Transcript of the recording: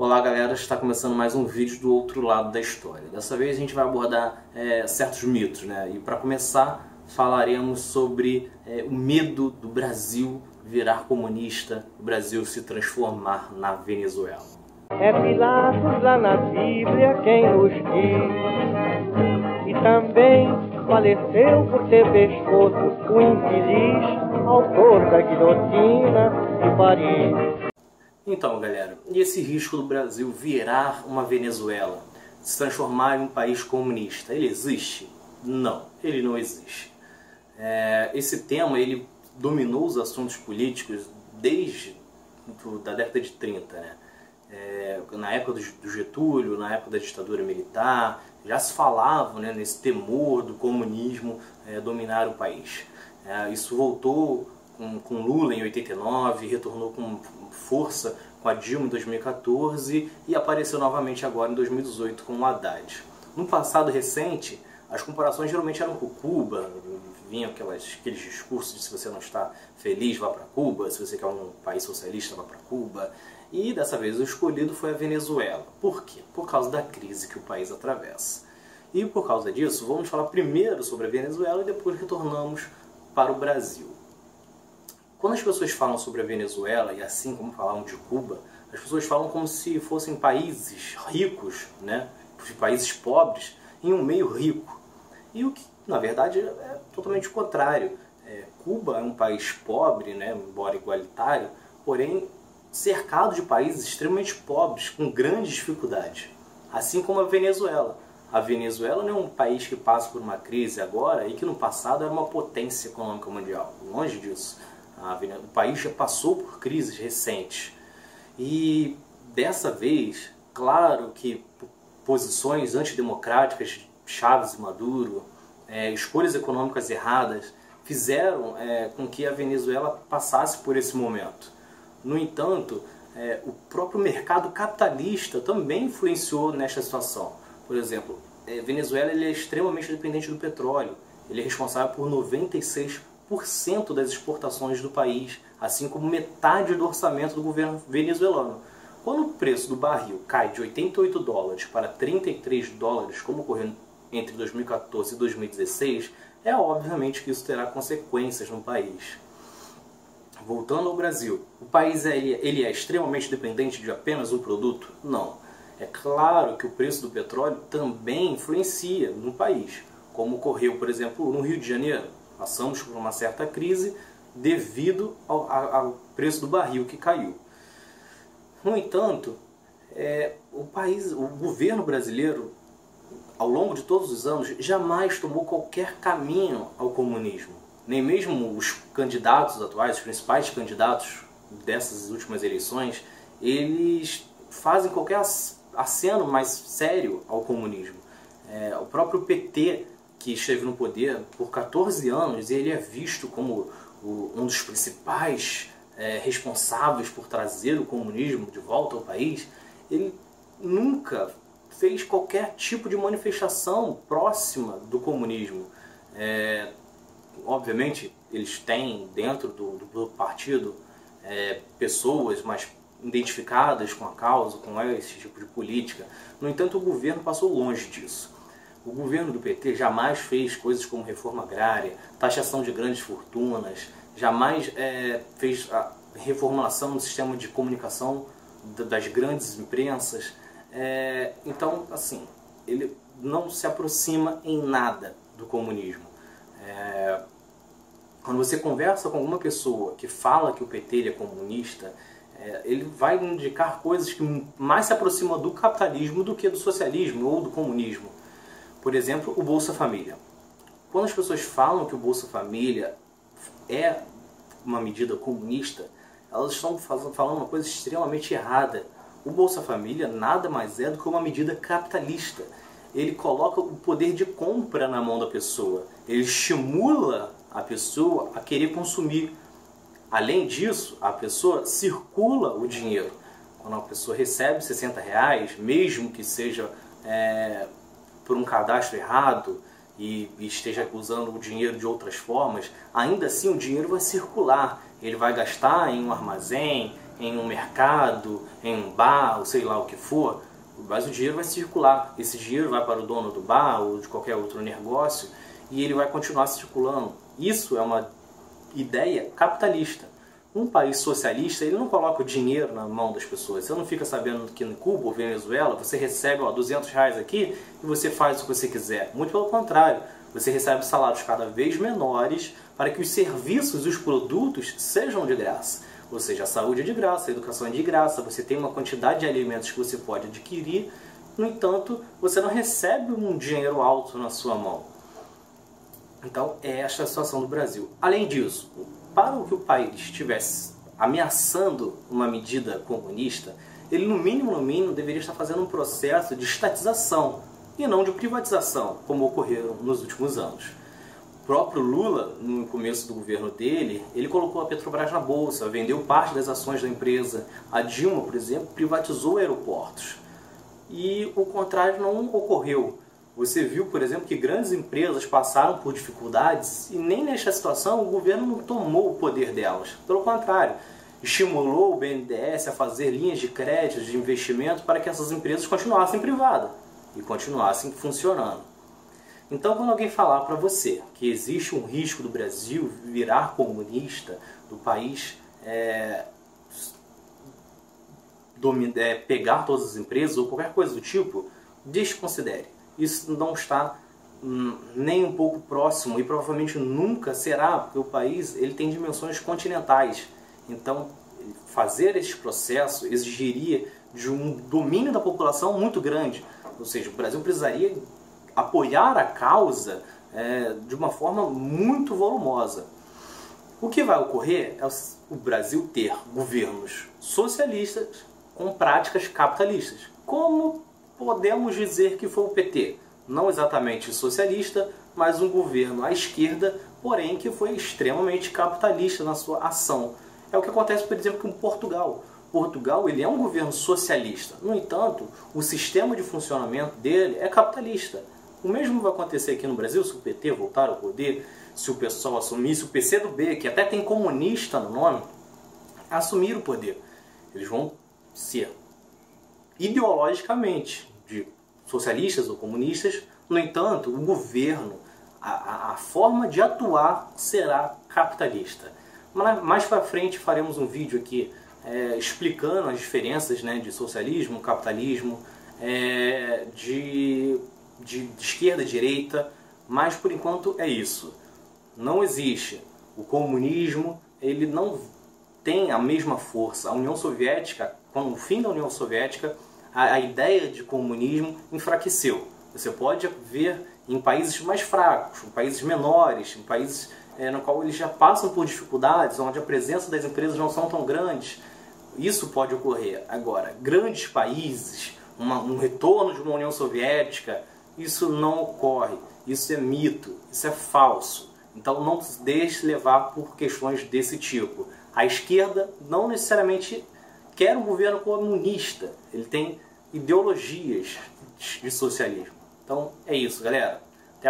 Olá galera, está começando mais um vídeo do outro lado da história. Dessa vez a gente vai abordar é, certos mitos, né? E para começar falaremos sobre é, o medo do Brasil virar comunista, o Brasil se transformar na Venezuela. É Pilatos lá na Bíblia quem nos diz E também faleceu por ter pescoço o infeliz autor da guilhotina de Paris então, galera, e esse risco do Brasil virar uma Venezuela, se transformar em um país comunista, ele existe? Não, ele não existe. É, esse tema ele dominou os assuntos políticos desde da década de 30, né? É, na época do, do, Getúlio, na época da ditadura militar, já se falava né, nesse temor do comunismo é, dominar o país. É, isso voltou com, com Lula em 89, retornou com força com a Dilma em 2014 e apareceu novamente agora em 2018 com o Haddad. No passado recente, as comparações geralmente eram com Cuba, vinham aquelas, aqueles discursos de se você não está feliz, vá para Cuba, se você quer um país socialista, vá para Cuba. E dessa vez o escolhido foi a Venezuela. Por quê? Por causa da crise que o país atravessa. E por causa disso, vamos falar primeiro sobre a Venezuela e depois retornamos para o Brasil. Quando as pessoas falam sobre a Venezuela, e assim como falavam de Cuba, as pessoas falam como se fossem países ricos, né? países pobres, em um meio rico. E o que, na verdade, é totalmente o contrário. É, Cuba é um país pobre, né? embora igualitário, porém cercado de países extremamente pobres, com grandes dificuldades. Assim como a Venezuela. A Venezuela não é um país que passa por uma crise agora e que no passado era uma potência econômica mundial. Longe disso. O país já passou por crises recentes. E dessa vez, claro que posições antidemocráticas, Chaves e Maduro, é, escolhas econômicas erradas, fizeram é, com que a Venezuela passasse por esse momento. No entanto, é, o próprio mercado capitalista também influenciou nesta situação. Por exemplo, é, Venezuela ele é extremamente dependente do petróleo. Ele é responsável por 96 10% das exportações do país, assim como metade do orçamento do governo venezuelano. Quando o preço do barril cai de 88 dólares para 33 dólares, como ocorreu entre 2014 e 2016, é obviamente que isso terá consequências no país. Voltando ao Brasil, o país é, ele é extremamente dependente de apenas um produto? Não. É claro que o preço do petróleo também influencia no país, como ocorreu, por exemplo, no Rio de Janeiro. Passamos por uma certa crise devido ao, ao preço do barril que caiu. No entanto, é, o país, o governo brasileiro, ao longo de todos os anos, jamais tomou qualquer caminho ao comunismo. Nem mesmo os candidatos atuais, os principais candidatos dessas últimas eleições, eles fazem qualquer aceno mais sério ao comunismo. É, o próprio PT que esteve no poder por 14 anos e ele é visto como o, um dos principais é, responsáveis por trazer o comunismo de volta ao país, ele nunca fez qualquer tipo de manifestação próxima do comunismo. É, obviamente, eles têm dentro do, do partido é, pessoas mais identificadas com a causa, com esse tipo de política. No entanto, o governo passou longe disso. O governo do PT jamais fez coisas como reforma agrária, taxação de grandes fortunas, jamais é, fez a reformulação do sistema de comunicação das grandes imprensas. É, então, assim, ele não se aproxima em nada do comunismo. É, quando você conversa com alguma pessoa que fala que o PT é comunista, é, ele vai indicar coisas que mais se aproximam do capitalismo do que do socialismo ou do comunismo. Por exemplo, o Bolsa Família. Quando as pessoas falam que o Bolsa Família é uma medida comunista, elas estão falando uma coisa extremamente errada. O Bolsa Família nada mais é do que uma medida capitalista. Ele coloca o poder de compra na mão da pessoa. Ele estimula a pessoa a querer consumir. Além disso, a pessoa circula o dinheiro. Quando a pessoa recebe 60 reais, mesmo que seja é, por um cadastro errado e, esteja usando o dinheiro de outras formas, ainda assim o dinheiro vai circular. Ele vai gastar em um armazém, em um mercado, em um bar, ou sei lá o que for, mas o dinheiro vai circular. Esse dinheiro vai para o dono do bar ou de qualquer outro negócio e ele vai continuar circulando. Isso é uma ideia capitalista. Um país socialista, ele não coloca o dinheiro na mão das pessoas. Você não fica sabendo que em Cuba ou Venezuela você recebe ó, 200 reais aqui e você faz o que você quiser. Muito pelo contrário, você recebe salários cada vez menores para que os serviços e os produtos sejam de graça. Ou seja, a saúde é de graça, a educação é de graça, você tem uma quantidade de alimentos que você pode adquirir, no entanto, você não recebe um dinheiro alto na sua mão. Então, é esta a situação do Brasil. Além disso, para que o país estivesse ameaçando uma medida comunista, ele no mínimo, no mínimo, deveria estar fazendo um processo de estatização e não de privatização, como ocorreram nos últimos anos. O próprio Lula, no começo do governo dele, ele colocou a Petrobras na bolsa, vendeu parte das ações da empresa. A Dilma, por exemplo, privatizou aeroportos. E o contrário não ocorreu. Você viu, por exemplo, que grandes empresas passaram por dificuldades e nem nesta situação o governo não tomou o poder delas. Pelo contrário, estimulou o BNDES a fazer linhas de crédito, de investimento para que essas empresas continuassem privadas e continuassem funcionando. Então, quando alguém falar para você que existe um risco do Brasil virar comunista, do país é, é, pegar todas as empresas ou qualquer coisa do tipo, desconsidere isso não está hum, nem um pouco próximo e provavelmente nunca será, porque o país ele tem dimensões continentais. Então, fazer esse processo exigiria de um domínio da população muito grande. Ou seja, o Brasil precisaria apoiar a causa é, de uma forma muito volumosa. O que vai ocorrer é o Brasil ter governos socialistas com práticas capitalistas, como podemos dizer que foi o PT. Não exatamente socialista, mas um governo à esquerda, porém que foi extremamente capitalista na sua ação. É o que acontece, por exemplo, com Portugal. Portugal ele é um governo socialista. No entanto, o sistema de funcionamento dele é capitalista. O mesmo vai acontecer aqui no Brasil se o PT voltar ao poder, se o pessoal assumir, se o PCdoB, que até tem comunista no nome, assumir o poder. Eles vão ser ideologicamente de socialistas ou comunistas, no entanto, o governo, a, a forma de atuar será capitalista. Mais para frente faremos um vídeo aqui é, explicando as diferenças né, de socialismo, capitalismo, é, de, de, de esquerda, direita, mas por enquanto é isso. Não existe. O comunismo ele não tem a mesma força. A União Soviética, com o fim da União Soviética, a, a ideia de comunismo enfraqueceu. Você pode ver em países mais fracos, em países menores, em países é, no qual eles já passam por dificuldades, onde a presença das empresas não são tão grandes. Isso pode ocorrer. Agora, grandes países, uma, um retorno de uma União Soviética, isso não ocorre. Isso é mito, isso é falso. Então não se deixe levar por questões desse tipo. A esquerda não necessariamente quer um governo comunista, ele tem ideologias de socialismo. Então é isso, galera.